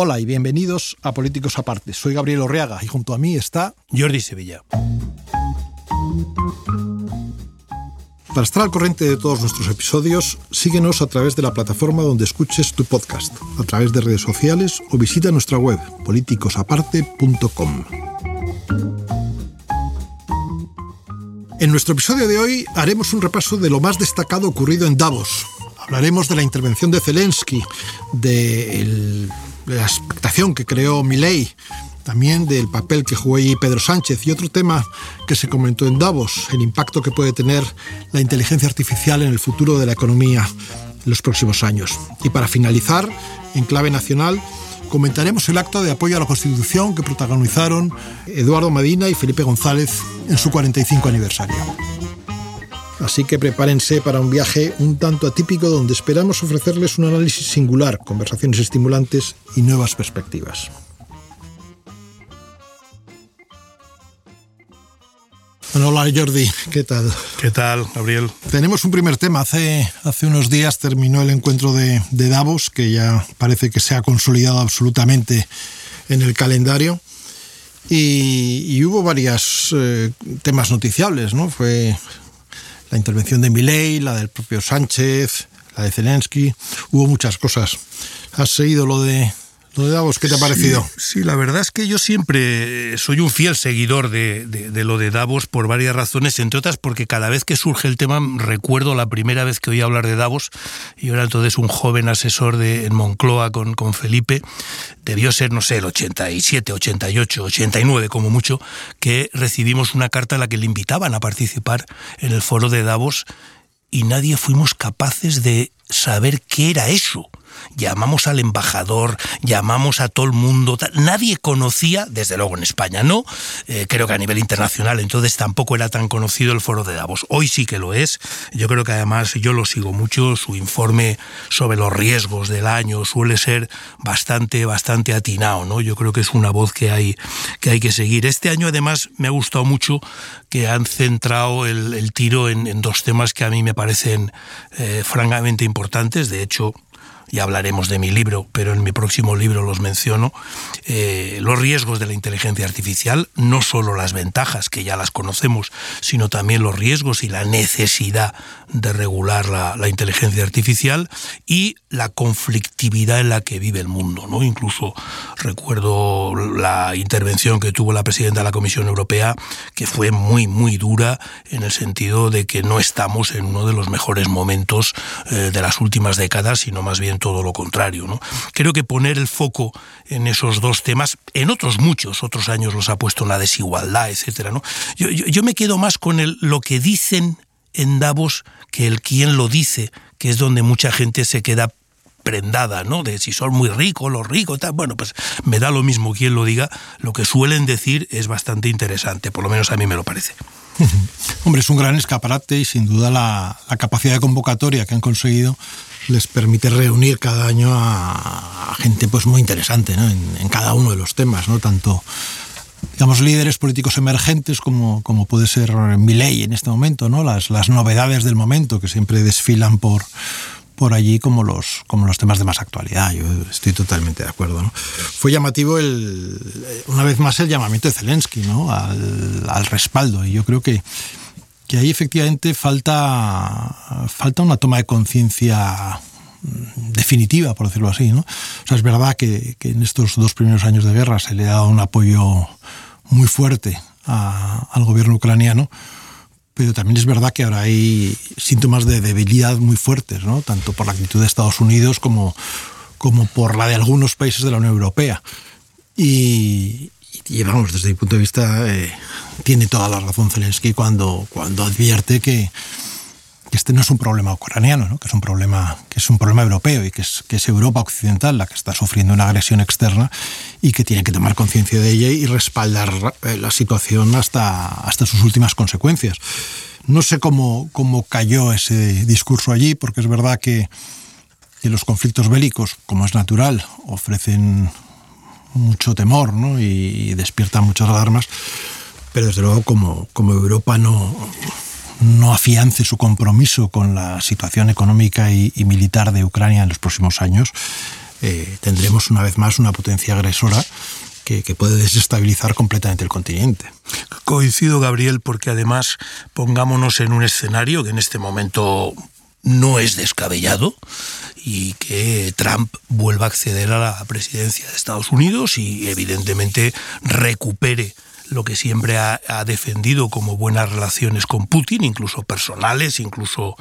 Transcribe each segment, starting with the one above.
Hola y bienvenidos a Políticos Aparte. Soy Gabriel Orreaga y junto a mí está Jordi Sevilla. Para estar al corriente de todos nuestros episodios, síguenos a través de la plataforma donde escuches tu podcast, a través de redes sociales o visita nuestra web politicosaparte.com. En nuestro episodio de hoy haremos un repaso de lo más destacado ocurrido en Davos. Hablaremos de la intervención de Zelensky, de la expectación que creó Milei, también del papel que jugó Pedro Sánchez y otro tema que se comentó en Davos, el impacto que puede tener la inteligencia artificial en el futuro de la economía en los próximos años. Y para finalizar, en clave nacional, comentaremos el acto de apoyo a la Constitución que protagonizaron Eduardo Medina y Felipe González en su 45 aniversario. Así que prepárense para un viaje un tanto atípico donde esperamos ofrecerles un análisis singular, conversaciones estimulantes y nuevas perspectivas. hola Jordi, ¿qué tal? ¿Qué tal, Gabriel? Tenemos un primer tema. Hace, hace unos días terminó el encuentro de, Davos, que ya parece que se ha consolidado absolutamente en el calendario. Y, hubo varios eh, temas noticiables, ¿no? Fue la intervención de Milei, la del propio Sánchez, la de Zelensky. Hubo muchas cosas. ¿Has seguido lo de ¿qué te ha parecido? Sí, la verdad es que yo siempre soy un fiel seguidor de, lo de Davos por varias razones, entre otras porque cada vez que surge el tema recuerdo la primera vez que oí hablar de Davos, y era entonces un joven asesor de, en Moncloa con, con Felipe, debió ser, no sé, el 87, 88, 89 como mucho, que recibimos una carta en la que le invitaban a participar en el foro de Davos y nadie fuimos capaces de saber qué era eso llamamos al embajador, llamamos a todo el mundo, nadie conocía, desde luego en España no, eh, creo que a nivel internacional entonces tampoco era tan conocido el foro de Davos. Hoy sí que lo es, yo creo que además yo lo sigo mucho, su informe sobre los riesgos del año suele ser bastante, bastante atinado, ¿no? Yo creo que es una voz que hay que, hay que seguir. Este año además me ha gustado mucho que han centrado el, tiro en, dos temas que a mí me parecen eh, francamente importantes, de hecho ya hablaremos de mi libro, pero en mi próximo libro los menciono, eh, los riesgos de la inteligencia artificial, no solo las ventajas, que ya las conocemos, sino también los riesgos y la necesidad de regular la, inteligencia artificial y la conflictividad en la que vive el mundo. ¿no? Incluso recuerdo la intervención que tuvo la presidenta de la Comisión Europea, que fue muy, muy dura en el sentido de que no estamos en uno de los mejores momentos eh, de las últimas décadas, sino más bien todo lo contrario. ¿no? Creo que poner el foco en esos dos temas, en otros muchos, otros años los ha puesto en la desigualdad, etcétera. ¿no? Yo, me quedo más con el, lo que dicen en Davos que el quién lo dice, que es donde mucha gente se queda prendada, ¿no? De si son muy ricos, los ricos, tal. Bueno, pues me da lo mismo quien lo diga. Lo que suelen decir es bastante interesante, por lo menos a mí me lo parece. Hombre, es un gran escaparate y sin duda la, la capacidad de convocatoria que han conseguido les permite reunir cada año a, gente pues muy interesante en, cada uno de los temas, ¿no? tanto digamos líderes políticos emergentes como, como puede ser Milei en este momento, ¿no? las, las novedades del momento que siempre desfilan por, por allí como los, como los temas de más actualidad. Yo estoy totalmente de acuerdo. ¿no? Fue llamativo el, una vez más el llamamiento de Zelensky ¿no? al, al respaldo y yo creo que que ahí efectivamente falta, falta una toma de conciencia definitiva, por decirlo así. ¿no? O sea, es verdad que, en estos dos primeros años de guerra se le ha dado un apoyo muy fuerte al gobierno ucraniano, pero también es verdad que ahora hay síntomas de debilidad muy fuertes, ¿no? tanto por la actitud de Estados Unidos como, como por la de algunos países de la Unión Europea. Y, y vamos, desde mi punto de vista, eh, tiene toda la razón Zelensky cuando, cuando advierte que, este no es un problema ucraniano, que es un problema que es un problema europeo y que es, que es Europa occidental la que está sufriendo una agresión externa y que tiene que tomar conciencia de ella y respaldar eh, la situación hasta, hasta sus últimas consecuencias. No sé cómo, cómo cayó ese discurso allí, porque es verdad que, que los conflictos bélicos, como es natural, ofrecen mucho temor ¿no? y, despierta muchas alarmas, pero desde luego como, como Europa no, no afiance su compromiso con la situación económica y, militar de Ucrania en los próximos años, eh, tendremos una vez más una potencia agresora que, que, puede desestabilizar completamente el continente. Coincido, Gabriel, porque además pongámonos en un escenario que en este momento no es descabellado y que Trump vuelva a acceder a la presidencia de Estados Unidos y evidentemente recupere lo que siempre ha, defendido como buenas relaciones con Putin, incluso personales, incluso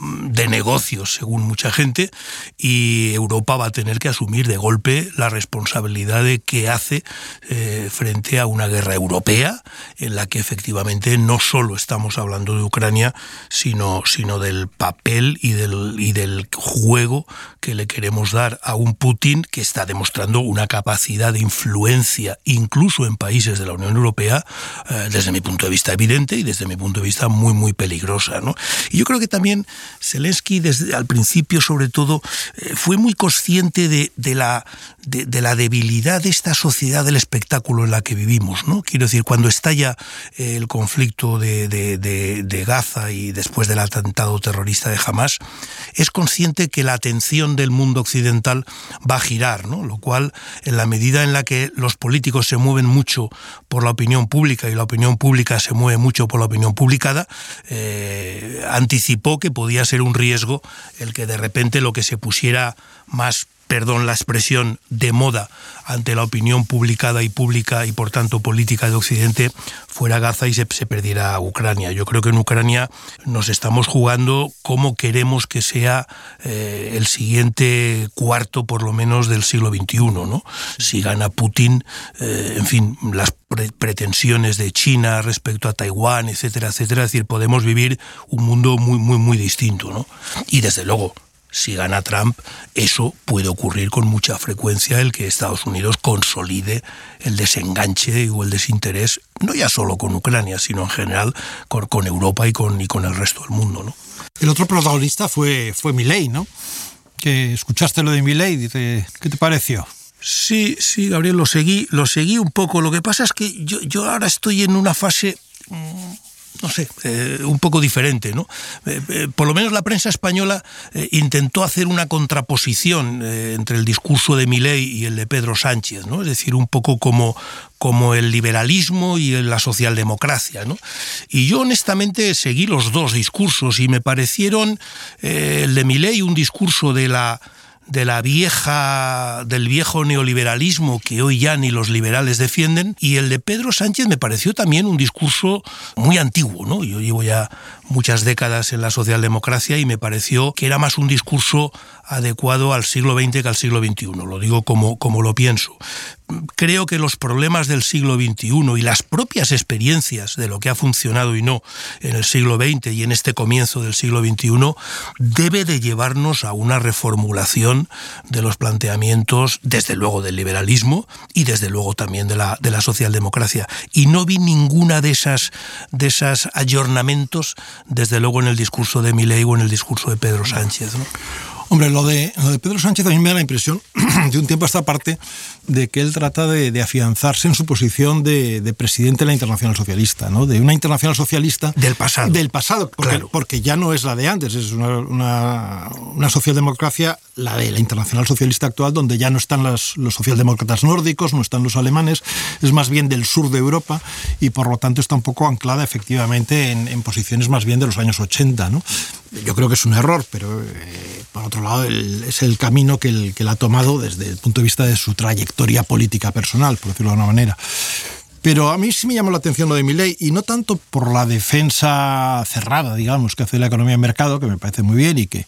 de negocios, según mucha gente, y Europa va a tener que asumir de golpe la responsabilidad de que hace eh, frente a una guerra europea en la que efectivamente no solo estamos hablando de Ucrania, sino, sino del papel y del, y del juego que le queremos dar a un Putin que está demostrando una capacidad de influencia incluso en países de la Unión Europea, eh, desde mi punto de vista evidente y desde mi punto de vista muy, muy peligrosa. ¿no? Y yo creo que también Zelensky desde al principio sobre todo eh, fue muy consciente de, la, de, de, la debilidad de esta sociedad del espectáculo en la que vivimos. ¿no? Quiero decir, cuando estalla eh, el conflicto de, de, Gaza y después del atentado terrorista de Hamas, es consciente que la atención del mundo occidental va a girar, ¿no? lo cual en la medida en la que los políticos se mueven mucho por la opinión pública y la opinión pública se mueve mucho por la opinión publicada, eh, anticipó que podía ser un riesgo el que de repente lo que se pusiera más perdón la expresión, de moda ante la opinión publicada y pública y por tanto política de Occidente fuera Gaza y se, perdiera Ucrania. Yo creo que en Ucrania nos estamos jugando cómo queremos que sea eh, el siguiente cuarto por lo menos del siglo XXI. ¿no? Si gana Putin, eh, en fin, las pre pretensiones de China respecto a Taiwán, etcétera, etcétera, es decir, podemos vivir un mundo muy, muy, muy distinto. ¿no? Y desde luego, si gana Trump, eso puede ocurrir con mucha frecuencia, el que Estados Unidos consolide el desenganche o el desinterés, no ya solo con Ucrania, sino en general con, con Europa y con, y con el resto del mundo. ¿no? El otro protagonista fue, fue Milley, ¿no? Que escuchaste lo de Milley, ¿qué te pareció? Sí, sí, Gabriel, lo seguí, lo seguí un poco. Lo que pasa es que yo, yo ahora estoy en una fase no sé, eh, un poco diferente, ¿no? Eh, eh, por lo menos la prensa española intentó hacer una contraposición entre el discurso de Milei y el de Pedro Sánchez, ¿no? Es decir, un poco como, como el liberalismo y la socialdemocracia, ¿no? Y yo honestamente seguí los dos discursos y me parecieron el de Milei un discurso de la de la vieja del viejo neoliberalismo que hoy ya ni los liberales defienden y el de Pedro Sánchez me pareció también un discurso muy antiguo, ¿no? Yo llevo ya muchas décadas en la socialdemocracia y me pareció que era más un discurso adecuado al siglo XX que al siglo XXI, lo digo como, como lo pienso. Creo que los problemas del siglo XXI y las propias experiencias de lo que ha funcionado y no en el siglo XX y en este comienzo del siglo XXI debe de llevarnos a una reformulación de los planteamientos, desde luego del liberalismo y desde luego también de la, de la socialdemocracia. Y no vi ninguna de esas, de esas ayornamientos, desde luego en el discurso de Milei o en el discurso de Pedro Sánchez. ¿no? Hombre, lo de, lo de Pedro Sánchez a mí me da la impresión, de un tiempo a esta parte, de que él trata de, de afianzarse en su posición de, de, presidente de la Internacional Socialista, ¿no? De una Internacional Socialista... Del pasado. Del pasado, porque, claro. porque ya no es la de antes, es una, una, una, socialdemocracia, la de la Internacional Socialista actual, donde ya no están las, los socialdemócratas nórdicos, no están los alemanes, es más bien del sur de Europa y por lo tanto está un poco anclada efectivamente en, en posiciones más bien de los años 80, ¿no? Yo creo que es un error, pero eh, por otro lado el, es el camino que él, que él ha tomado desde el punto de vista de su trayectoria política personal, por decirlo de alguna manera. Pero a mí sí me llamó la atención lo de mi ley, y no tanto por la defensa cerrada, digamos, que hace la economía de mercado, que me parece muy bien y que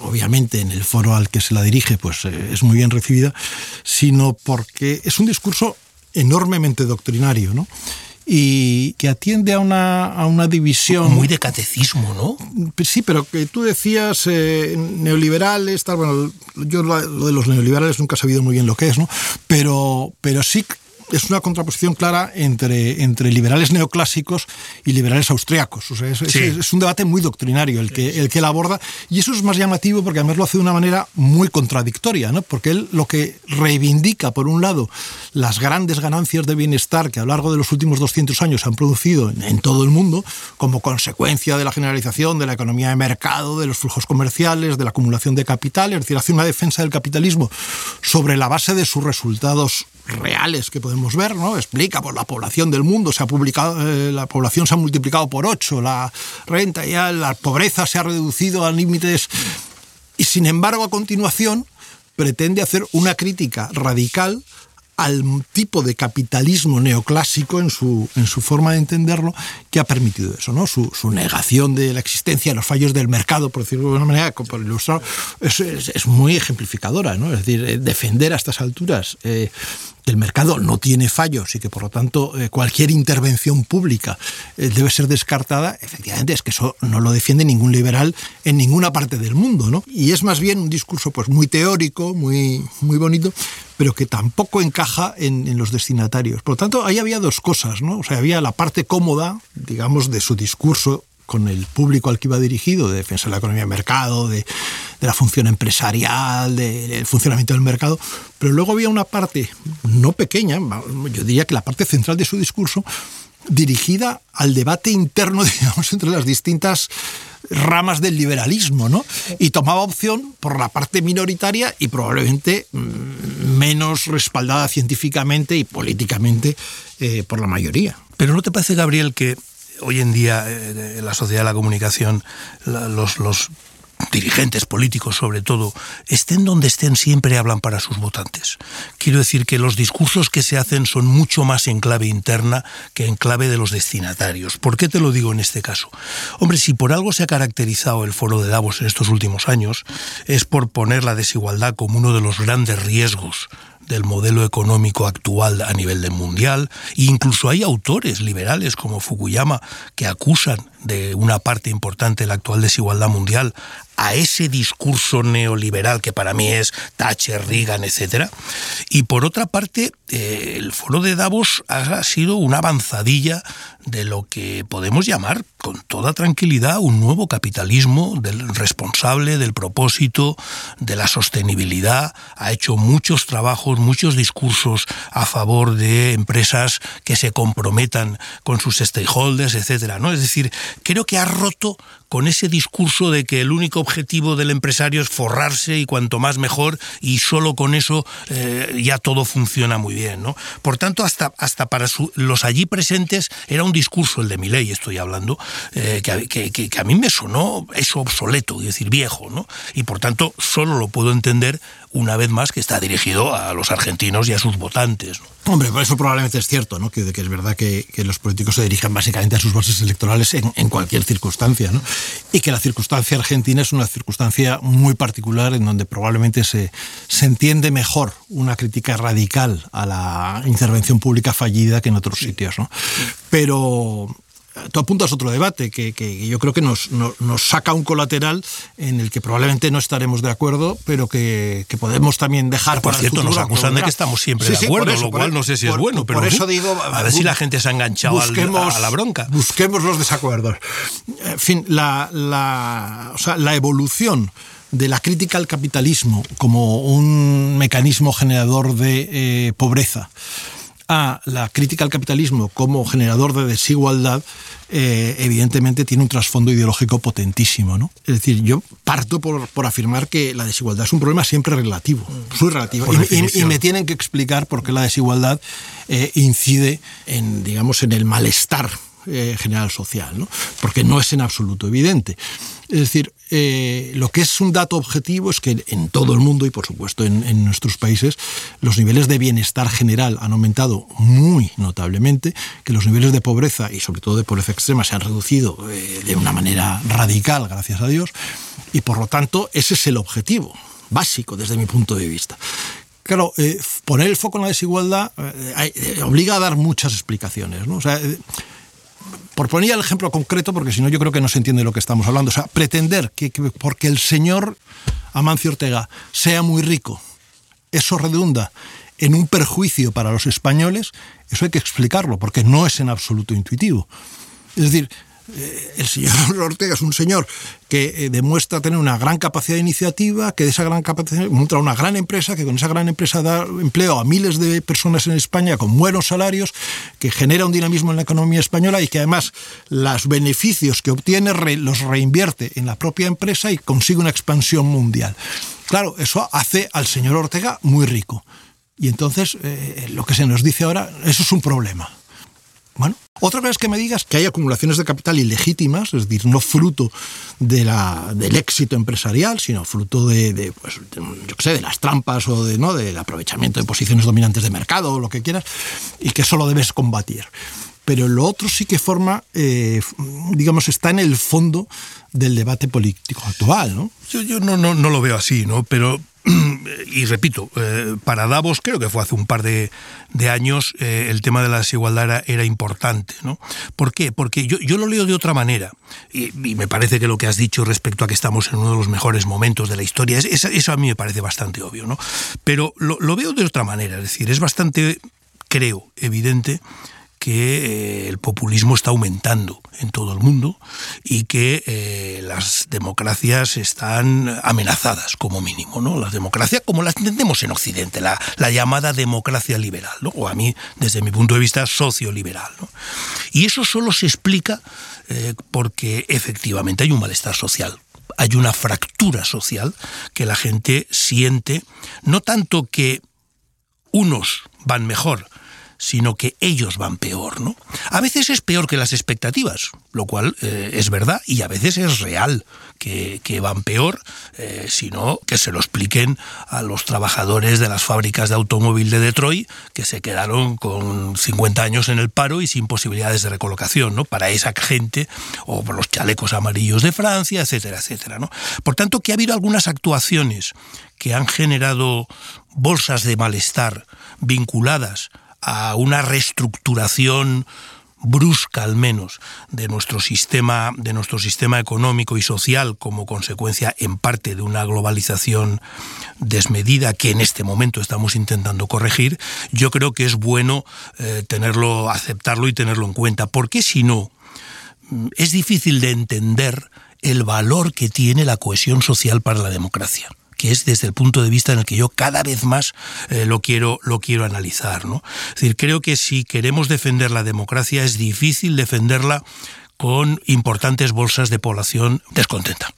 obviamente en el foro al que se la dirige pues eh, es muy bien recibida, sino porque es un discurso enormemente doctrinario, ¿no? Y que atiende a una, a una división... Muy de catecismo, ¿no? Sí, pero que tú decías eh, neoliberales, tal, bueno, yo lo de los neoliberales nunca he sabido muy bien lo que es, ¿no? Pero, pero sí es una contraposición clara entre, entre liberales neoclásicos y liberales austriacos. O sea, es, un debate muy doctrinario el que, el que él aborda y eso es más llamativo porque además lo hace de una manera muy contradictoria, ¿no? porque él lo que reivindica, por un lado, las grandes ganancias de bienestar que a lo largo de los últimos 200 años se han producido en, en todo el mundo como consecuencia de la generalización de la economía de mercado, de los flujos comerciales, de la acumulación de capital, es decir, hace una defensa del capitalismo sobre la base de sus resultados reales que podemos ver, ¿no? Explica, pues la población del mundo se ha publicado, eh, la población se ha multiplicado por ocho, la renta ya, la pobreza se ha reducido a límites y sin embargo a continuación pretende hacer una crítica radical al tipo de capitalismo neoclásico en su, en su forma de entenderlo que ha permitido eso, ¿no? Su, negación de la existencia de los fallos del mercado, por decirlo de alguna manera, por ilustrar, es, es, muy ejemplificadora, ¿no? Es decir, eh, defender a estas alturas eh, el mercado no tiene fallos y que por lo tanto eh, cualquier intervención pública debe ser descartada, efectivamente es que eso no lo defiende ningún liberal en ninguna parte del mundo, ¿no? Y es más bien un discurso pues muy teórico, muy, muy bonito, pero que tampoco encaja en, los destinatarios. Por lo tanto, ahí había dos cosas, ¿no? O sea, había la parte cómoda, digamos, de su discurso con el público al que iba dirigido, de defensa de la economía de mercado, de, la función empresarial, del funcionamiento del mercado, pero luego había una parte no pequeña, yo diría que la parte central de su discurso, dirigida al debate interno, digamos, entre las distintas ramas del liberalismo, ¿no? Y tomaba opción por la parte minoritaria y probablemente mm, menos respaldada científicamente y políticamente eh, por la mayoría. Pero ¿no te parece, Gabriel, que hoy en día eh, la sociedad de la comunicación los dirigentes políticos sobre todo, estén donde estén, siempre hablan para sus votantes. Quiero decir que los discursos que se hacen son mucho más en clave interna que en clave de los destinatarios. ¿Por qué te lo digo en este caso? Hombre, si por algo se ha caracterizado el foro de Davos en estos últimos años, es por poner la desigualdad como uno de los grandes riesgos del modelo económico actual a nivel mundial. E incluso hay autores liberales como Fukuyama que acusan de una parte importante de la actual desigualdad mundial a ese discurso neoliberal que para mí es Thatcher, Reagan, etc. Y por otra parte, eh, el foro de Davos ha sido una avanzadilla de lo que podemos llamar con toda tranquilidad un nuevo capitalismo del responsable, del propósito, de la sostenibilidad. Ha hecho muchos trabajos, muchos discursos a favor de empresas que se comprometan con sus stakeholders, etcétera. ¿no? Es decir, creo que ha roto con ese discurso de que el único objetivo del empresario es forrarse y cuanto más mejor y solo con eso eh, ya todo funciona muy bien. ¿no? Por tanto, hasta, hasta para los allí presentes era un discurso, el de mi ley estoy hablando, eh, que, que, a mí me sonó eso obsoleto, es decir, viejo, ¿no? Y por tanto, solo lo puedo entender una vez más que está dirigido a los argentinos y a sus votantes. Hombre, eso probablemente es cierto, ¿no? que, que es verdad que, los políticos se dirigen básicamente a sus bases electorales en, cualquier circunstancia, ¿no? Y que la circunstancia argentina es una circunstancia muy particular en donde probablemente se, se entiende mejor una crítica radical a la intervención pública fallida que en otros sitios. ¿no? Pero tú apuntas otro debate que, yo creo que nos, saca un colateral en el que probablemente no estaremos de acuerdo, pero que, podemos también dejar por cierto, nos acusan de que estamos siempre de acuerdo, lo cual no sé si es bueno, pero por eso digo, a ver si la gente se ha enganchado a la bronca. Busquemos los desacuerdos. En fin, la, la, la evolución de la crítica al capitalismo como un mecanismo generador de eh, pobreza a la crítica al capitalismo como generador de desigualdad, eh, evidentemente tiene un trasfondo ideológico potentísimo. ¿no? Es decir, yo parto por, afirmar que la desigualdad es un problema siempre relativo, muy relativo. Y, me tienen que explicar por qué la desigualdad eh, incide en, digamos, en el malestar eh, general social, ¿no? porque no es en absoluto evidente. Es decir, eh, lo que es un dato objetivo es que en todo el mundo y por supuesto en, nuestros países los niveles de bienestar general han aumentado muy notablemente, que los niveles de pobreza y sobre todo de pobreza extrema se han reducido eh, de una manera radical, gracias a Dios, y por lo tanto ese es el objetivo básico desde mi punto de vista. Claro, poner el foco en la desigualdad obliga a dar muchas explicaciones. ¿no? O sea, por poner el ejemplo concreto, porque si no yo creo que no se entiende lo que estamos hablando, o sea, pretender que, porque el señor Amancio Ortega sea muy rico, eso redunda en un perjuicio para los españoles, eso hay que explicarlo, porque no es en absoluto intuitivo. Es decir, el señor Ortega es un señor que eh, demuestra tener una gran capacidad de iniciativa, que de esa gran capacidad monta una gran empresa, que con esa gran empresa da empleo a miles de personas en España con buenos salarios, que genera un dinamismo en la economía española y que además los beneficios que obtiene los reinvierte en la propia empresa y consigue una expansión mundial. Claro, eso hace al señor Ortega muy rico. Y entonces eh, lo que se nos dice ahora, eso es un problema. Bueno, otra cosa es que me digas que hay acumulaciones de capital ilegítimas, es decir, no fruto de la, del éxito empresarial, sino fruto de, pues, yo sé, de las trampas o de, ¿no? del aprovechamiento de posiciones dominantes de mercado o lo que quieras, y que eso lo debes combatir. Pero lo otro sí que forma, eh, digamos, está en el fondo del debate político actual, ¿no? Yo, yo no, no, no lo veo así, ¿no? Pero y repito, eh, para Davos, creo que fue hace un par de, años, eh, el tema de la desigualdad era, importante. ¿no? ¿Por qué? Porque yo, yo, lo leo de otra manera. Y, me parece que lo que has dicho respecto a que estamos en uno de los mejores momentos de la historia, es, eso a mí me parece bastante obvio. ¿no? Pero lo, lo veo de otra manera. Es decir, es bastante, creo, evidente que eh, el populismo está aumentando en todo el mundo y que eh, las democracias están amenazadas como mínimo, ¿no? Las democracias como las entendemos en Occidente, la, llamada democracia liberal, o a mí, desde mi punto de vista, socioliberal. ¿no? Y eso solo se explica eh, porque efectivamente hay un malestar social, hay una fractura social que la gente siente, no tanto que unos van mejor, sino que ellos van peor, ¿no? A veces es peor que las expectativas, lo cual eh, es verdad, y a veces es real que, van peor, eh, sino que se lo expliquen a los trabajadores de las fábricas de automóvil de Detroit, que se quedaron con 50 años en el paro y sin posibilidades de recolocación, ¿no? Para esa gente, o por los chalecos amarillos de Francia, etcétera, etcétera, ¿no? Por tanto, que ha habido algunas actuaciones que han generado bolsas de malestar vinculadas a una reestructuración brusca al menos de nuestro sistema de nuestro sistema económico y social como consecuencia en parte de una globalización desmedida que en este momento estamos intentando corregir. Yo creo que es bueno eh, tenerlo aceptarlo y tenerlo en cuenta porque si no mm, es difícil de entender el valor que tiene la cohesión social para la democracia que es desde el punto de vista en el que yo cada vez más eh, lo, quiero, lo quiero analizar. ¿no? Es decir, creo que si queremos defender la democracia es difícil defenderla con importantes bolsas de población descontenta.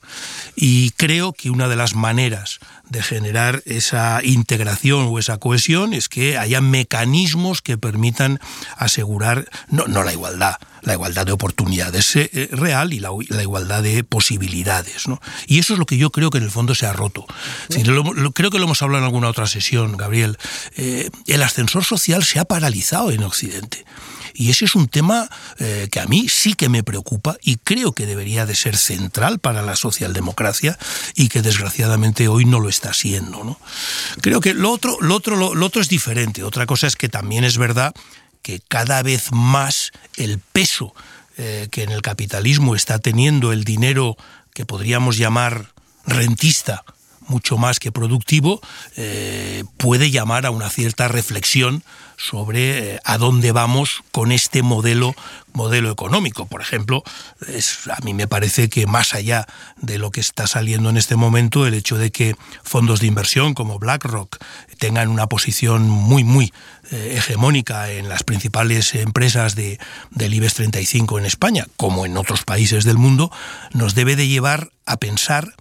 Y creo que una de las maneras de generar esa integración o esa cohesión es que haya mecanismos que permitan asegurar, no, no la igualdad, la igualdad de oportunidades eh, real y la, igualdad de posibilidades. ¿no? Y eso es lo que yo creo que en el fondo se ha roto. creo que lo hemos hablado en alguna otra sesión, Gabriel. Eh, el ascensor social se ha paralizado en Occidente. Y ese es un tema eh, que a mí sí que me preocupa y creo que debería de ser central para la socialdemocracia y que desgraciadamente hoy no lo está siendo. ¿no? Creo que lo otro, lo, otro, lo, otro es diferente. Otra cosa es que también es verdad que cada vez más el peso eh, que en el capitalismo está teniendo el dinero que podríamos llamar rentista mucho más que productivo, eh, puede llamar a una cierta reflexión sobre eh, a dónde vamos con este modelo modelo económico. Por ejemplo, a mí me parece que más allá de lo que está saliendo en este momento, el hecho de que fondos de inversión como BlackRock tengan una posición muy, muy eh, hegemónica en las principales empresas de, del IBEX 35 en España, como en otros países del mundo, nos debe de llevar a pensar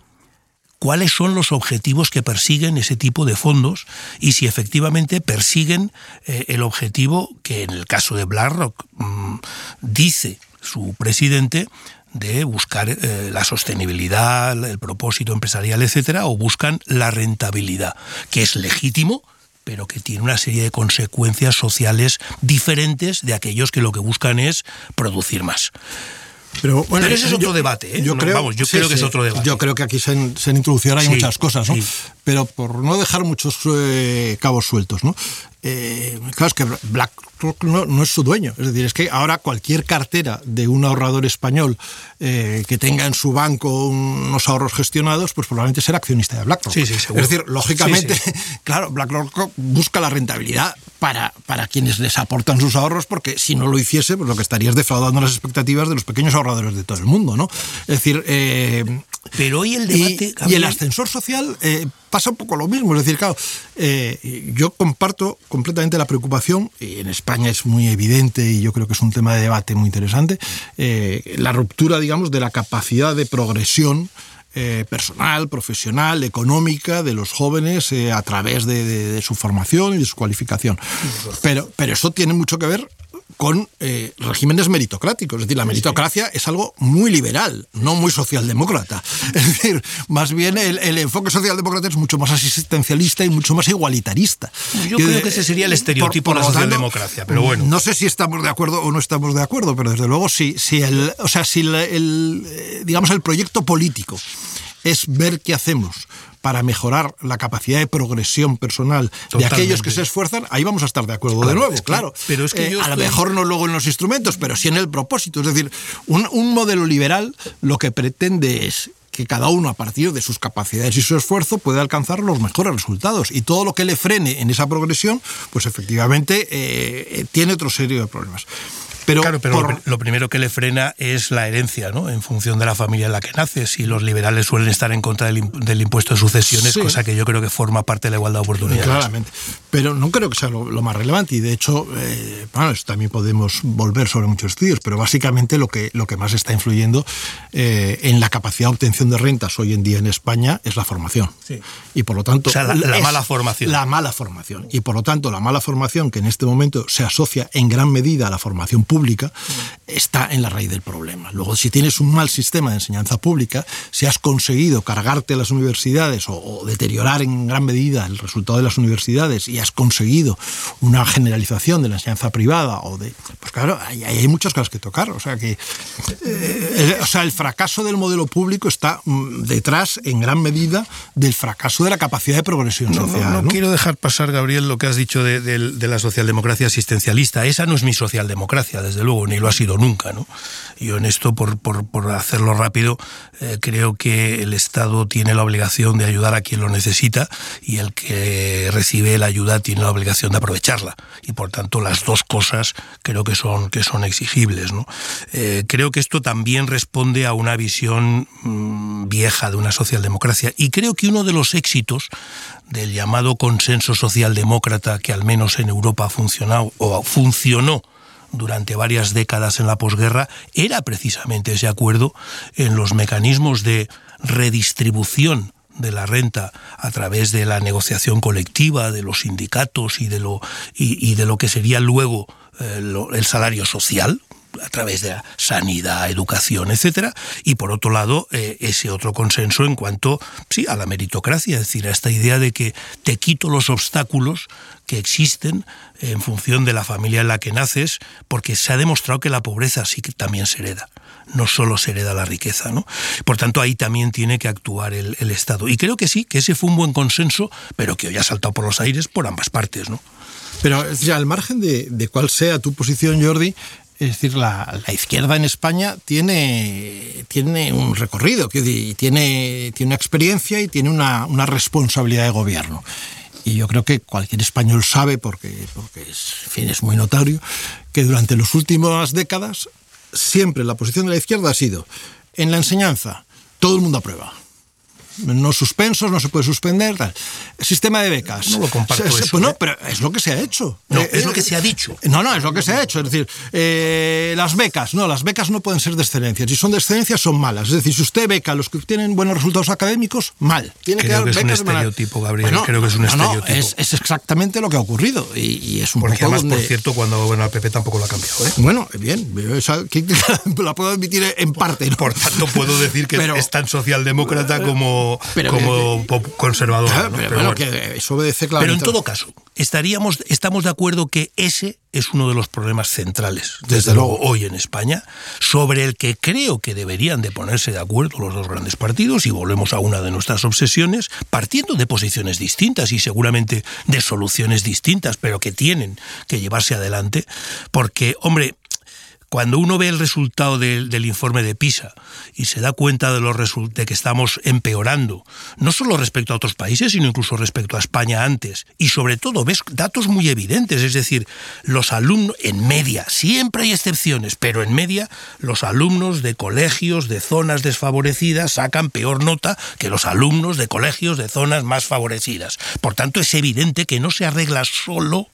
cuáles son los objetivos que persiguen ese tipo de fondos y si efectivamente persiguen eh, el objetivo que en el caso de BlackRock mm, dice su presidente de buscar eh, la sostenibilidad, el propósito empresarial, etcétera, o buscan la rentabilidad, que es legítimo, pero que tiene una serie de consecuencias sociales diferentes de aquellos que lo que buscan es producir más. Pero, bueno, ese es otro debate, ¿eh? Yo creo, vamos, yo creo que es otro debate. Yo creo que aquí se han, se introducido hay muchas cosas, ¿no? Pero por no dejar muchos eh, cabos sueltos, ¿no? Eh, claro, es que BlackRock no, es su dueño. Es decir, es que ahora cualquier cartera de un ahorrador español eh, que tenga en su banco unos ahorros gestionados, pues probablemente será accionista de BlackRock. Sí, sí, seguro. Es decir, lógicamente, claro, BlackRock busca la rentabilidad para, para quienes les aportan sus ahorros, porque si no lo hiciese, pues lo que estaría es defraudando las expectativas de los pequeños ahorradores de todo el mundo, ¿no? Es decir, eh, pero hoy el debate. Y, el ascensor social pasa un poco lo mismo. Es decir, claro, yo comparto completamente la preocupación, y en España es muy evidente y yo creo que es un tema de debate muy interesante, eh, la ruptura, digamos, de la capacidad de progresión eh, personal, profesional, económica de los jóvenes eh, a través de, de, su formación y de su cualificación. Pero, pero eso tiene mucho que ver con eh, regímenes meritocráticos. Es decir, la meritocracia es algo muy liberal, no muy socialdemócrata. Es decir, más bien el, enfoque socialdemócrata es mucho más asistencialista y mucho más igualitarista. Yo creo que ese sería el estereotipo de la socialdemocracia, pero bueno. No sé si estamos de acuerdo o no estamos de acuerdo, pero desde luego si, si el, o sea, si el, eh, digamos el proyecto político es ver qué hacemos para mejorar la capacidad de progresión personal de aquellos que se esfuerzan, ahí vamos a estar de acuerdo de nuevo, claro. pero es que eh, a lo mejor no luego en los instrumentos, pero sí en el propósito. Es decir, un, un modelo liberal lo que pretende es que cada uno a partir de sus capacidades y su esfuerzo puede alcanzar los mejores resultados. Y todo lo que le frene en esa progresión, pues efectivamente eh, tiene otro serio de problemas. Pero, claro, pero lo primero que le frena es la herencia, ¿no? En función de la familia en la que naces. Y los liberales suelen estar en contra del, impuesto de sucesiones, cosa que yo creo que forma parte de la igualdad de oportunidades. Claramente. Pero no creo que sea lo, más relevante. Y de hecho, eh, bueno, también podemos volver sobre muchos estudios, pero básicamente lo que, lo que más está influyendo eh, en la capacidad de obtención de rentas hoy en día en España es la formación. Sí. Y por lo tanto. O sea, la, mala formación. La mala formación. Y por lo tanto, la mala formación que en este momento se asocia en gran medida a la formación pública pública está en la raíz del problema. Luego, si tienes un mal sistema de enseñanza pública, si has conseguido cargarte las universidades o, deteriorar en gran medida el resultado de las universidades y has conseguido una generalización de la enseñanza privada o de... Pues claro, hay, hay muchas cosas que tocar. O sea, que eh, el, o sea, el fracaso del modelo público está mm, detrás en gran medida del fracaso de la capacidad de progresión social. No, quiero dejar pasar, Gabriel, lo que has dicho de, de la socialdemocracia asistencialista. Esa no es mi socialdemocracia desde luego, ni lo ha sido nunca. ¿no? Yo en esto, por, por, hacerlo rápido, eh, creo que el Estado tiene la obligación de ayudar a quien lo necesita y el que recibe la ayuda tiene la obligación de aprovecharla. Y por tanto, las dos cosas creo que son, que son exigibles. ¿no? Eh, creo que esto también responde a una visión mm, vieja de una socialdemocracia. Y creo que uno de los éxitos del llamado consenso socialdemócrata que al menos en Europa ha funcionado o funcionó durante varias décadas en la posguerra era precisamente ese acuerdo en los mecanismos de redistribución de la renta a través de la negociación colectiva, de los sindicatos y de lo, y, de lo que sería luego eh, el salario social, a través de sanidad, educación, etcétera, y por otro lado eh, ese otro consenso en cuanto sí a la meritocracia, es decir, a esta idea de que te quito los obstáculos que existen en función de la familia en la que naces, porque se ha demostrado que la pobreza sí que también se hereda no solo se hereda la riqueza. ¿no? Por tanto, ahí también tiene que actuar el, Estado. Y creo que sí, que ese fue un buen consenso, pero que hoy ha saltado por los aires por ambas partes. ¿no? Pero al margen de, de cuál sea tu posición, Jordi, es decir, la, izquierda en España tiene, tiene un recorrido, tiene, tiene una experiencia y tiene una, responsabilidad de gobierno. Y yo creo que cualquier español sabe, porque, porque es, fin, es muy notorio, que durante las últimas décadas siempre la posición de la izquierda ha sido en la enseñanza, todo el mundo aprueba no suspensos, no se puede suspender, tal. Sistema de becas. No lo comparto eso. Pues no, ¿eh? pero es lo que se ha hecho. No, es lo que se ha dicho. No, no, es lo que se ha hecho. Es decir, eh, las becas, no, las becas no pueden ser de excelencia. Si son de excelencia, son malas. Es decir, si usted beca a los que tienen buenos resultados académicos, mal. Tiene Creo que, es un estereotipo, Gabriel. Creo que es un estereotipo. Es, es, exactamente lo que ha ocurrido. Y, es un Porque poco además, por cierto, cuando bueno, el PP tampoco lo ha cambiado. ¿eh? Bueno, bien. la puedo admitir en parte. Por tanto, puedo decir que es tan socialdemócrata como como, como conservador. pero, que eso obedece Pero en todo caso, estaríamos, estamos de acuerdo que ese es uno de los problemas centrales, desde, luego, hoy en España, sobre el que creo que deberían de ponerse de acuerdo los dos grandes partidos, y volvemos a una de nuestras obsesiones, partiendo de posiciones distintas y seguramente de soluciones distintas, pero que tienen que llevarse adelante, porque, hombre, cuando uno ve el resultado del informe de PISA y se da cuenta de, de que estamos empeorando, no solo respecto a otros países, sino incluso respecto a España antes, y sobre todo ves datos muy evidentes, es decir, los alumnos, en media, siempre hay excepciones, pero en media, los alumnos de colegios de zonas desfavorecidas sacan peor nota que los alumnos de colegios de zonas más favorecidas. Por tanto, es evidente que no se arregla solo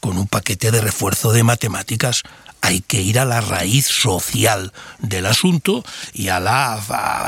con un paquete de refuerzo de matemáticas hay que ir a la raíz social del asunto y a la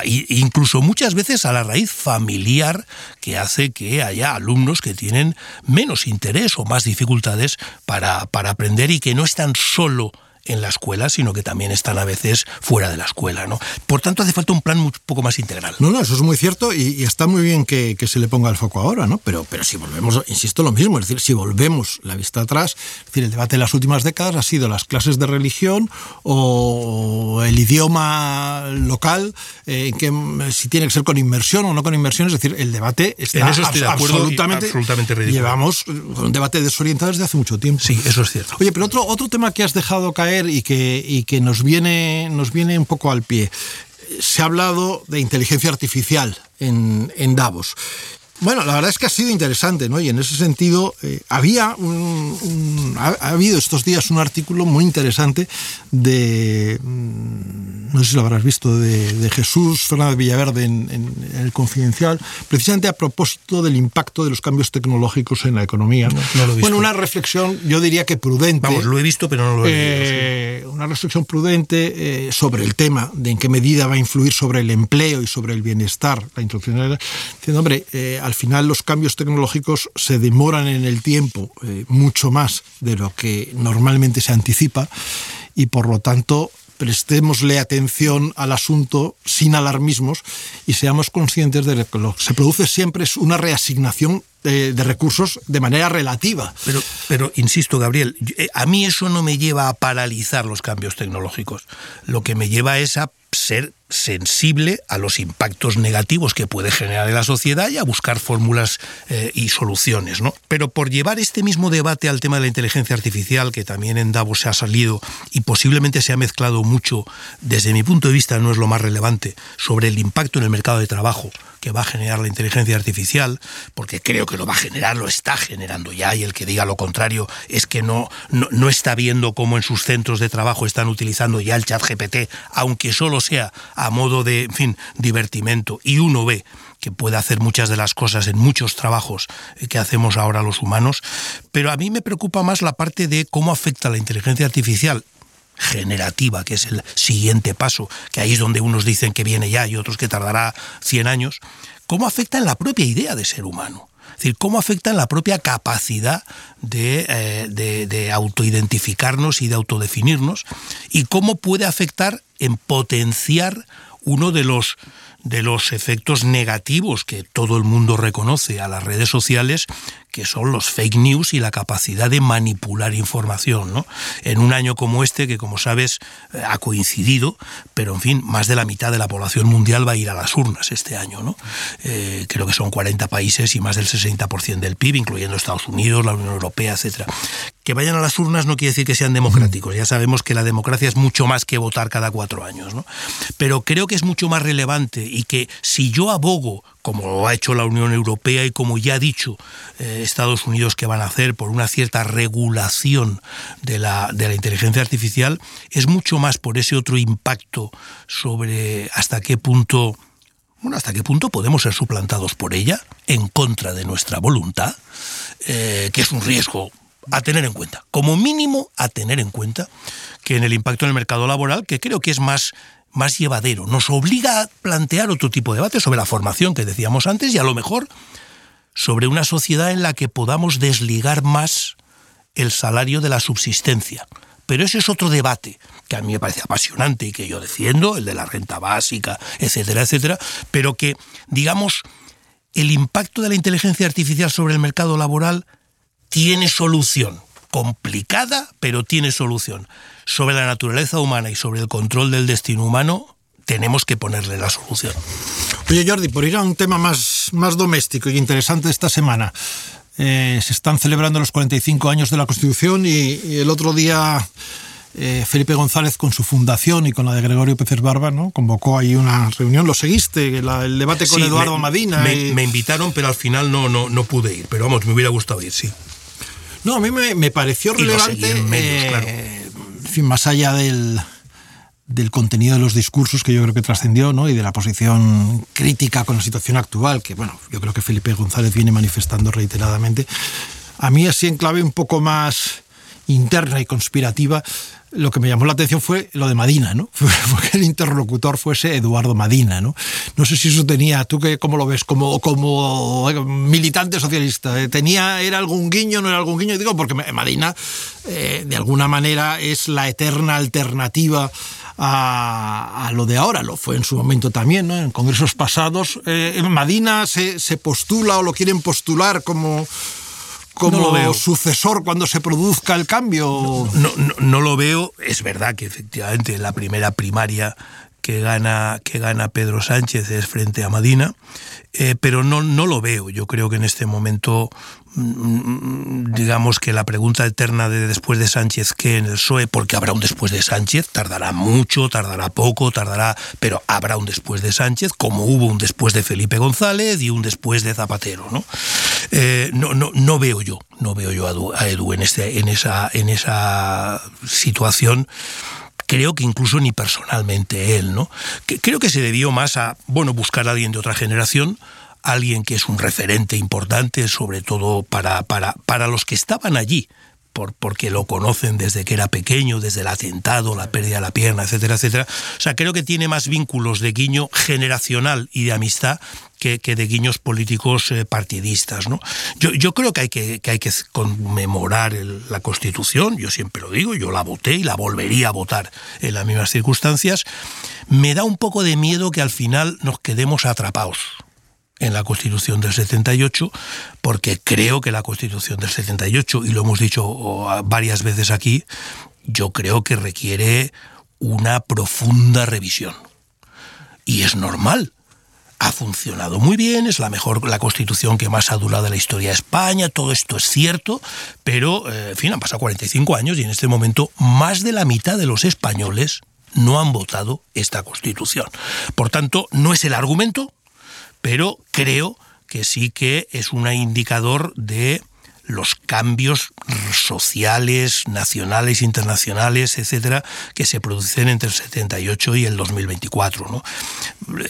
incluso muchas veces a la raíz familiar que hace que haya alumnos que tienen menos interés o más dificultades para, para aprender y que no están solo en la escuela, sino que también están a veces fuera de la escuela. ¿no? Por tanto, hace falta un plan un poco más integral. No, no, eso es muy cierto y, está muy bien que, se le ponga el foco ahora, ¿no? Pero, pero si volvemos, insisto, lo mismo, es decir, si volvemos la vista atrás, es decir, el debate de las últimas décadas ha sido las clases de religión o el idioma local, eh, que si tiene que ser con inmersión o no con inmersión, es decir, el debate está absolutamente, absolutamente ridículo. Llevamos un debate desorientado desde hace mucho tiempo. Sí, eso es cierto. Oye, pero otro, otro tema que has dejado caer y que, y que nos, viene, nos viene un poco al pie. Se ha hablado de inteligencia artificial en, en Davos. Bueno, la verdad es que ha sido interesante, ¿no? Y en ese sentido, eh, había un, ha, habido estos días un artículo muy interesante de, mm, no sé si lo habrás visto, de, Jesús Fernández Villaverde en, el Confidencial, precisamente a propósito del impacto de los cambios tecnológicos en la economía. Bueno, una reflexión, yo diría que prudente. Vamos, lo he visto, pero no lo he eh, Una reflexión prudente eh, sobre el tema, de en qué medida va a influir sobre el empleo y sobre el bienestar, la introducción de. Diciendo, hombre, al final los cambios tecnológicos se demoran en el tiempo eh, mucho más de lo que normalmente se anticipa y por lo tanto prestémosle atención al asunto sin alarmismos y seamos conscientes de que lo que se produce siempre es una reasignación de, recursos de manera relativa. Pero, pero insisto, Gabriel, eh, a mí eso no me lleva a paralizar los cambios tecnológicos. Lo que me lleva es a ser sensible a los impactos negativos que puede generar en la sociedad y a buscar fórmulas eh, y soluciones. ¿no? Pero por llevar este mismo debate al tema de la inteligencia artificial, que también en Davos se ha salido y posiblemente se ha mezclado mucho, desde mi punto de vista no es lo más relevante, sobre el impacto en el mercado de trabajo que va a generar la inteligencia artificial, porque creo que lo va a generar, lo está generando ya, y el que diga lo contrario es que no, no, está viendo cómo en sus centros de trabajo están utilizando ya el chat GPT, aunque solo sea a modo de, en fin, divertimento, y uno ve que puede hacer muchas de las cosas en muchos trabajos que hacemos ahora los humanos, pero a mí me preocupa más la parte de cómo afecta la inteligencia artificial generativa, que es el siguiente paso, que ahí es donde unos dicen que viene ya y otros que tardará 100 años, cómo afecta en la propia idea de ser humano. Es decir, cómo afecta en la propia capacidad de, eh, de autoidentificarnos y de autodefinirnos, y cómo puede afectar en potenciar uno de los de los efectos negativos que todo el mundo reconoce a las redes sociales, que son los fake news y la capacidad de manipular información. ¿no? En un año como este, que como sabes eh, ha coincidido, pero en fin, más de la mitad de la población mundial va a ir a las urnas este año. ¿no? Eh, creo que son 40 países y más del 60% del PIB, incluyendo Estados Unidos, la Unión Europea, etc. Que vayan a las urnas no quiere decir que sean democráticos. Ya sabemos que la democracia es mucho más que votar cada cuatro años. ¿no? Pero creo que es mucho más relevante y que si yo abogo, como lo ha hecho la Unión Europea y como ya ha dicho eh, Estados Unidos que van a hacer por una cierta regulación de la, de la inteligencia artificial, es mucho más por ese otro impacto sobre hasta qué punto bueno, hasta qué punto podemos ser suplantados por ella en contra de nuestra voluntad, eh, que es un riesgo a tener en cuenta, como mínimo a tener en cuenta que en el impacto en el mercado laboral, que creo que es más más llevadero, nos obliga a plantear otro tipo de debate sobre la formación que decíamos antes y a lo mejor sobre una sociedad en la que podamos desligar más el salario de la subsistencia pero ese es otro debate que a mí me parece apasionante y que yo defiendo, el de la renta básica, etcétera, etcétera, pero que, digamos, el impacto de la inteligencia artificial sobre el mercado laboral tiene solución. Complicada, pero tiene solución. Sobre la naturaleza humana y sobre el control del destino humano, tenemos que ponerle la solución. Oye, Jordi, por ir a un tema más, más doméstico y interesante esta semana. Eh, se están celebrando los 45 años de la Constitución y, el otro día eh, Felipe González con su fundación y con la de Gregorio Pérez Barba ¿no? convocó ahí una reunión. ¿Lo seguiste? el debate con Eduardo Madina. Me, invitaron, pero al final no, no, no pude ir. Pero vamos, me hubiera gustado ir, sí. No, a mí me, pareció relevante. Eh, en fin, más allá del del contenido de los discursos que yo creo que trascendió, ¿no? Y de la posición crítica con la situación actual, que bueno, yo creo que Felipe González viene manifestando reiteradamente. A mí así en clave un poco más interna y conspirativa, lo que me llamó la atención fue lo de Madina, ¿no? Que el interlocutor fuese Eduardo Madina, ¿no? No sé si eso tenía, tú que cómo lo ves, como, como militante socialista, ¿eh? ¿tenía, era algún guiño, no era algún guiño? Digo, porque Madina, eh, de alguna manera, es la eterna alternativa a, lo de ahora, lo fue en su momento también, ¿no? En congresos pasados, eh, Madina se, se, postula o lo quieren postular como como sucesor cuando se produzca el cambio. No, no, no, lo veo. Es verdad que efectivamente la primera primaria que gana, que gana Pedro Sánchez es frente a Madina, eh, pero no, no lo veo. Yo creo que en este momento Mm, digamos que la pregunta eterna de después de Sánchez, ¿qué en el PSOE? Porque habrá un después de Sánchez, tardará mucho, tardará poco, tardará, pero habrá un después de Sánchez, como hubo un después de Felipe González y un después de Zapatero, ¿no? Eh, no, no, no veo yo, no veo yo a Edu, en, este, en, esa, en esa situación creo que incluso ni personalmente él, ¿no? creo que se debió más a, bueno, buscar a alguien de otra generación, alguien que es un referente importante, sobre todo para, para, para los que estaban allí, por, porque lo conocen desde que era pequeño, desde el atentado, la pérdida de la pierna, etcétera, etcétera. O sea, creo que tiene más vínculos de guiño generacional y de amistad que, que de guiños políticos eh, partidistas. ¿no? Yo, yo, creo que hay que, que, hay que conmemorar la Constitución, yo siempre lo digo, yo la voté y la volvería a votar en las mismas circunstancias. Me da un poco de miedo que al final nos quedemos atrapados en la Constitución del 78, porque creo que la Constitución del 78, y lo hemos dicho varias veces aquí, yo creo que requiere una profunda revisión. Y es normal. Ha funcionado muy bien, es la mejor, la constitución que más ha durado la historia de España, todo esto es cierto, pero, eh, en fin, han pasado 45 años y en este momento más de la mitad de los españoles no han votado esta constitución. Por tanto, no es el argumento, pero creo que sí que es un indicador de los cambios sociales, nacionales, internacionales, etcétera, que se producen entre el 78 y el 2024. ¿no?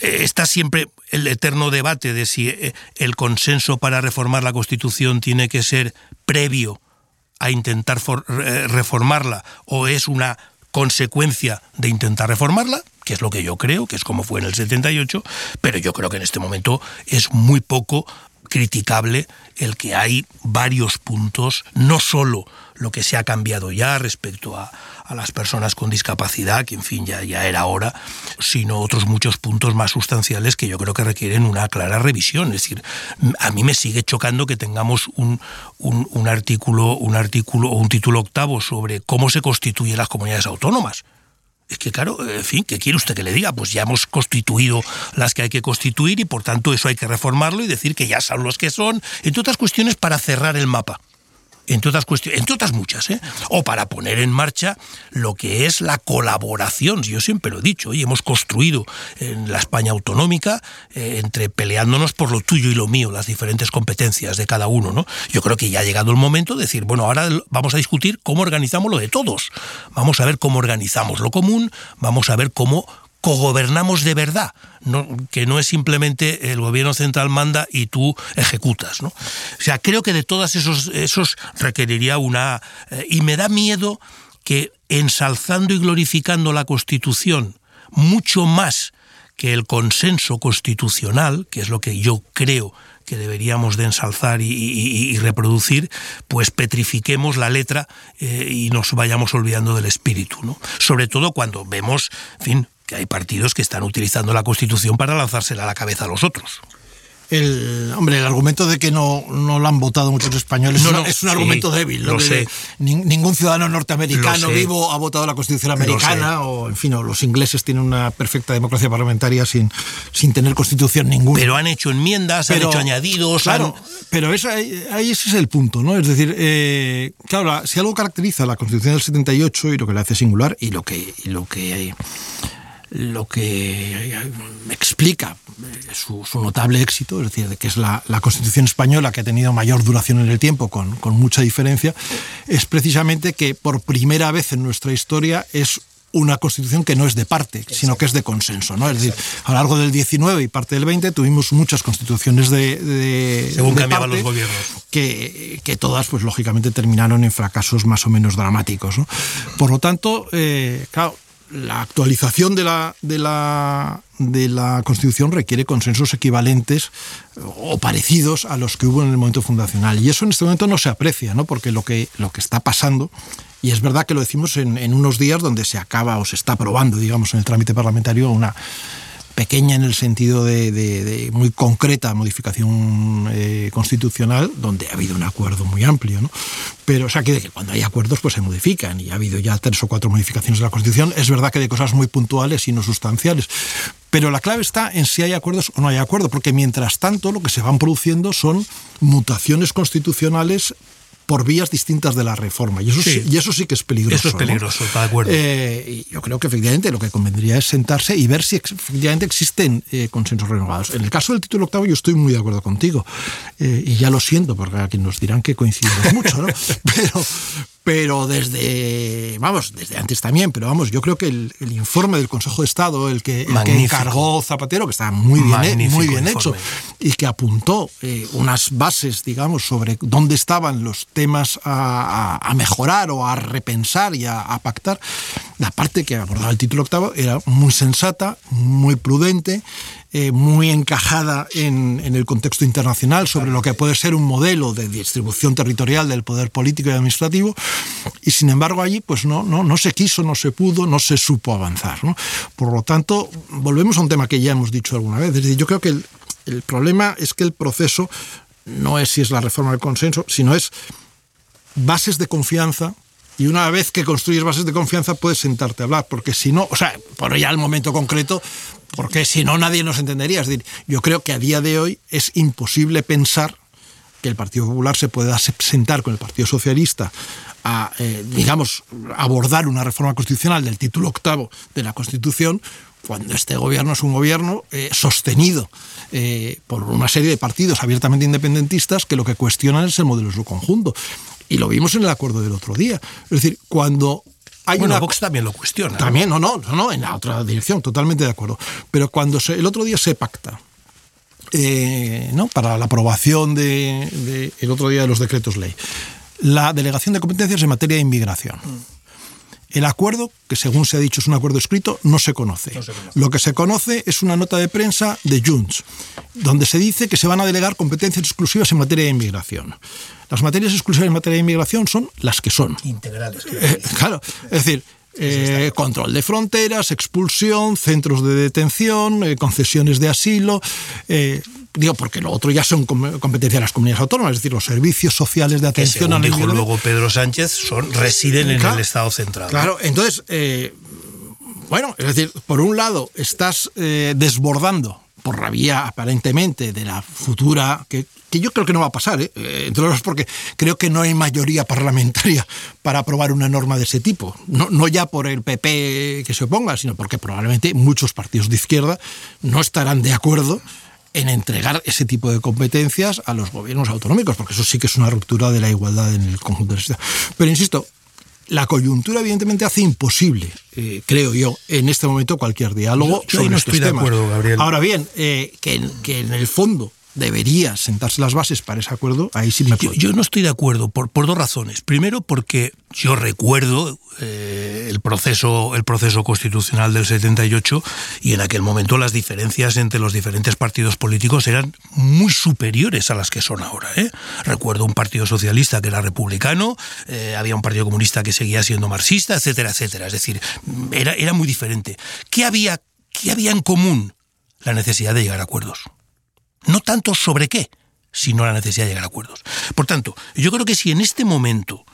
Está siempre el eterno debate de si eh, el consenso para reformar la Constitución tiene que ser previo a intentar reformarla o es una consecuencia de intentar reformarla que es lo que yo creo, que es como fue en el 78, pero yo creo que en este momento es muy poco criticable el que hay varios puntos, no solo lo que se ha cambiado ya respecto a, a las personas con discapacidad, que en fin ya, ya era hora, sino otros muchos puntos más sustanciales que yo creo que requieren una clara revisión. Es decir, a mí me sigue chocando que tengamos un, un, un artículo, un artículo o un título octavo sobre cómo se constituyen las comunidades autónomas es que claro, en fin, ¿qué quiere usted que le diga? Pues ya hemos constituido las que hay que constituir y por tanto eso hay que reformarlo y decir que ya son los que son, entre otras cuestiones para cerrar el mapa entre otras cuestiones, entre otras muchas, ¿eh? o para poner en marcha lo que es la colaboración. Yo siempre lo he dicho, y hemos construido en la España autonómica eh, entre peleándonos por lo tuyo y lo mío, las diferentes competencias de cada uno. ¿no? Yo creo que ya ha llegado el momento de decir, bueno, ahora vamos a discutir cómo organizamos lo de todos. Vamos a ver cómo organizamos lo común, vamos a ver cómo cogobernamos de verdad, que no es simplemente el gobierno central manda y tú ejecutas. ¿no? O sea, creo que de todas esos, esos requeriría una... Eh, y me da miedo que ensalzando y glorificando la Constitución mucho más que el consenso constitucional, que es lo que yo creo que deberíamos de ensalzar y, reproducir, pues petrifiquemos la letra eh, y nos vayamos olvidando del espíritu, ¿no? Sobre todo cuando vemos, fin, que hay partidos que están utilizando la Constitución para lanzársela a la cabeza a los otros. El hombre el argumento de que no, no lo han votado muchos españoles es, un argumento débil lo sé. ningún ciudadano norteamericano vivo ha votado la constitución americana o en fin los ingleses tienen una perfecta democracia parlamentaria sin, sin tener constitución ninguna. Pero han hecho enmiendas han hecho añadidos claro pero esa, ahí ese es el punto no es decir eh, claro si algo caracteriza la constitución del 78 y lo que le hace singular y lo que y lo que lo que explica su, notable éxito, es decir, que es la, Constitución española que ha tenido mayor duración en el tiempo, con, mucha diferencia, es precisamente que por primera vez en nuestra historia es una constitución que no es de parte, sino que es de consenso. ¿no? Es decir, a lo largo del 19 y parte del 20 tuvimos muchas constituciones de... Según cambiaban los gobiernos. Que, que, todas, pues lógicamente, terminaron en fracasos más o menos dramáticos. Por lo tanto, eh, claro, la actualización de la, de la, de la Constitución requiere consensos equivalentes o parecidos a los que hubo en el momento fundacional. Y eso en este momento no se aprecia, ¿no? porque lo que, lo que está pasando, y es verdad que lo decimos en, en unos días donde se acaba o se está aprobando, digamos, en el trámite parlamentario una, pequeña en el sentido de, muy concreta modificación eh, constitucional, donde ha habido un acuerdo muy amplio. ¿no? Pero, o sea, que, cuando hay acuerdos, pues se modifican, y ha habido ya tres o cuatro modificaciones de la Constitución. Es verdad que de cosas muy puntuales y no sustanciales. Pero la clave está en si hay acuerdos o no hay acuerdo, porque mientras tanto lo que se van produciendo son mutaciones constitucionales por vías distintas de la reforma. Y eso sí, y eso sí que es peligroso. Eso es peligroso, está de acuerdo. Eh, yo creo que efectivamente lo que convendría es sentarse y ver si efectivamente existen eh, consensos renovados. En el caso del título octavo yo estoy muy de acuerdo contigo. Eh, y ya lo siento, porque aquí nos dirán que coincidimos mucho, ¿no? Pero, pero desde, vamos, desde antes también, pero vamos, yo creo que el, informe del Consejo de Estado, el que, encargó Zapatero, que está muy bien, muy bien hecho, y que apuntó eh, unas bases, digamos, sobre dónde estaban los temas a, mejorar o a repensar y a, pactar, la parte que abordaba el título octavo era muy sensata, muy prudente, eh, muy encajada en, el contexto internacional sobre lo que puede ser un modelo de distribución territorial del poder político y administrativo, y sin embargo allí pues no, no, no se quiso, no se pudo, no se supo avanzar. Por lo tanto, volvemos a un tema que ya hemos dicho alguna vez, es yo creo que el, el problema es que el proceso no es si es la reforma del consenso, sino es bases de confianza y una vez que construyes bases de confianza puedes sentarte a hablar, porque si no, o sea, por ya el momento concreto, porque si no nadie nos entendería. Es decir, yo creo que a día de hoy es imposible pensar que el Partido Popular se pueda sentar con el Partido Socialista a, eh, digamos, abordar una reforma constitucional del título octavo de la Constitución cuando este gobierno es un gobierno eh, sostenido eh, por una serie de partidos abiertamente independentistas que lo que cuestionan es el modelo de su conjunto. Y lo vimos en el acuerdo del otro día. Es decir, cuando hay bueno, una... Vox también lo cuestiona. También, no, no, no, en la otra dirección, totalmente de acuerdo. Pero cuando se, el otro día se pacta eh, ¿no? para la aprobación de, el otro día de los decretos ley, la delegación de competencias en materia de inmigración. Mm. El acuerdo, que según se ha dicho es un acuerdo escrito, no se, conoce. Lo que se conoce es una nota de prensa de Junts, donde se dice que se van a delegar competencias exclusivas en materia de inmigración. Las materias exclusivas en materia de inmigración son las que son. Integrales. Eh, claro, es decir, eh, control de fronteras, expulsión, centros de detención, eh, concesiones de asilo. Digo, porque lo otro ya son competencia de las comunidades autónomas, es decir, los servicios sociales de atención a dijo luego Pedro Sánchez, son, residen en el Estado central. Claro, entonces, bueno, es decir, por un lado, estás desbordando por la vía aparentemente de la futura, que, yo creo que no va a pasar, ¿eh? eh entre otros porque creo que no hay mayoría parlamentaria para aprobar una norma de ese tipo. No, no ya por el PP que se oponga, sino porque probablemente muchos partidos de izquierda no estarán de acuerdo en entregar ese tipo de competencias a los gobiernos autonómicos, porque eso sí que es una ruptura de la igualdad en el conjunto de la sociedad. Pero insisto, la coyuntura evidentemente hace imposible, eh, creo yo, en este momento cualquier diálogo yo, sobre no estoy de acuerdo, Gabriel. Ahora bien, eh, que, en el fondo debería sentarse las bases para ese acuerdo, ahí sí me yo, yo, no estoy de acuerdo por, por dos razones. Primero, porque yo recuerdo eh, el, proceso, el proceso constitucional del 78 y en aquel momento las diferencias entre los diferentes partidos políticos eran muy superiores a las que son ahora. ¿eh? Recuerdo un partido socialista que era republicano, eh, había un partido comunista que seguía siendo marxista, etcétera, etcétera. Es decir, era, era muy diferente. ¿Qué había, ¿Qué había en común? La necesidad de llegar a acuerdos. No tanto sobre qué, sino la necesidad de llegar a acuerdos. Por tanto, yo creo que si en este momento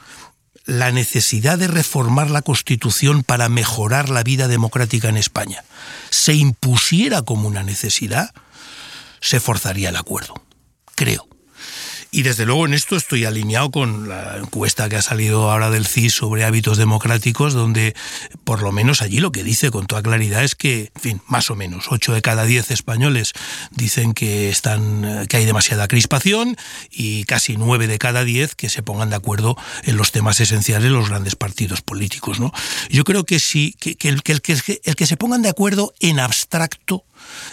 la necesidad de reformar la Constitución para mejorar la vida democrática en España se impusiera como una necesidad, se forzaría el acuerdo. Creo. Y desde luego en esto estoy alineado con la encuesta que ha salido ahora del CIS sobre hábitos democráticos, donde por lo menos allí lo que dice con toda claridad es que, en fin, más o menos 8 de cada 10 españoles dicen que están que hay demasiada crispación y casi 9 de cada 10 que se pongan de acuerdo en los temas esenciales los grandes partidos políticos, ¿no? Yo creo que sí que, el, que, el, que, el que se pongan de acuerdo en abstracto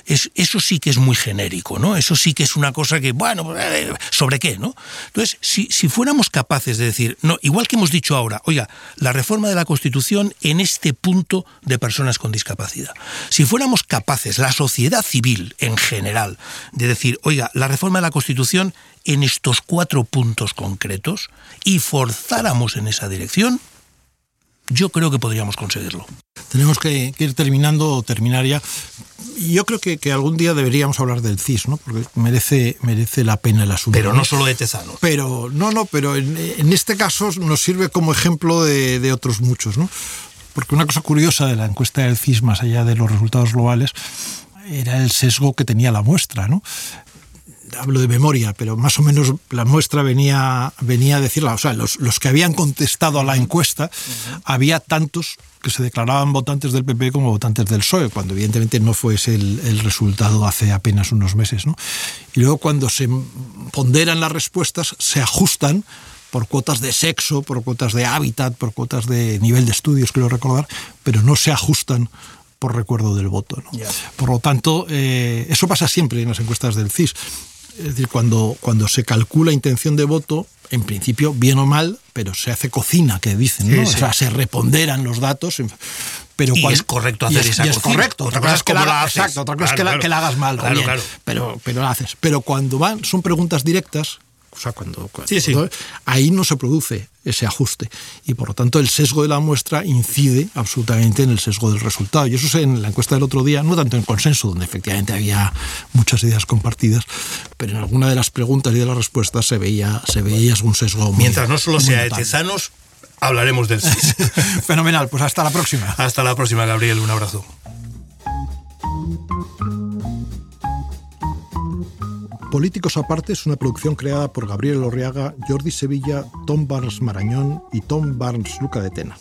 es, eso sí que es muy genérico, ¿no? Eso sí que es una cosa que, bueno, eh, ¿sobre qué, no? Entonces, si, si fuéramos capaces de decir, no, igual que hemos dicho ahora, oiga, la reforma de la Constitución en este punto de personas con discapacidad. Si fuéramos capaces, la sociedad civil en general, de decir, oiga, la reforma de la Constitución en estos cuatro puntos concretos y forzáramos en esa dirección, yo creo que podríamos conseguirlo. Tenemos que, que ir terminando o terminar ya. Yo creo que, que, algún día deberíamos hablar del CIS, ¿no? Porque merece, merece la pena el asunto. Pero no solo de Tezanos. Pero, no, no, pero en, en este caso nos sirve como ejemplo de, de otros muchos, ¿no? Porque una cosa curiosa de la encuesta del CIS, más allá de los resultados globales, era el sesgo que tenía la muestra, ¿no? hablo de memoria, pero más o menos la muestra venía, venía a decirla. O sea, los, los que habían contestado a la encuesta, había tantos que se declaraban votantes del PP como votantes del PSOE, cuando evidentemente no fue ese el, el resultado hace apenas unos meses. ¿no? Y luego cuando se ponderan las respuestas, se ajustan por cuotas de sexo, por cuotas de hábitat, por cuotas de nivel de estudios, quiero recordar, pero no se ajustan por recuerdo del voto. ¿no? Yeah. Por lo tanto, eh, eso pasa siempre en las encuestas del CIS. Es decir, cuando, cuando se calcula intención de voto, en principio, bien o mal, pero se hace cocina, que dicen, ¿no? Sí, sí. O sea, se reponderan los datos. Pero y cuando, es correcto hacer y es, esa y es correcto. Otra, cosa es que la, la haces. Exacto, otra cosa claro, es que, claro. la, que la hagas mal. Claro, bien. Pero, pero la haces. Pero cuando van, son preguntas directas, o sea, cuando, cuando sí, sí. ahí no se produce ese ajuste. Y por lo tanto el sesgo de la muestra incide absolutamente en el sesgo del resultado. Y eso es en la encuesta del otro día no tanto en consenso donde efectivamente había muchas ideas compartidas pero en alguna de las preguntas y de las respuestas se veía se veía algún sesgo muy, mientras no solo sea de Tezanos hablaremos del SIS fenomenal pues hasta la próxima. Hasta la próxima Gabriel un abrazo Políticos Aparte es una producción creada por Gabriel Orriaga, Jordi Sevilla, Tom Barnes Marañón y Tom Barnes Luca de Tena.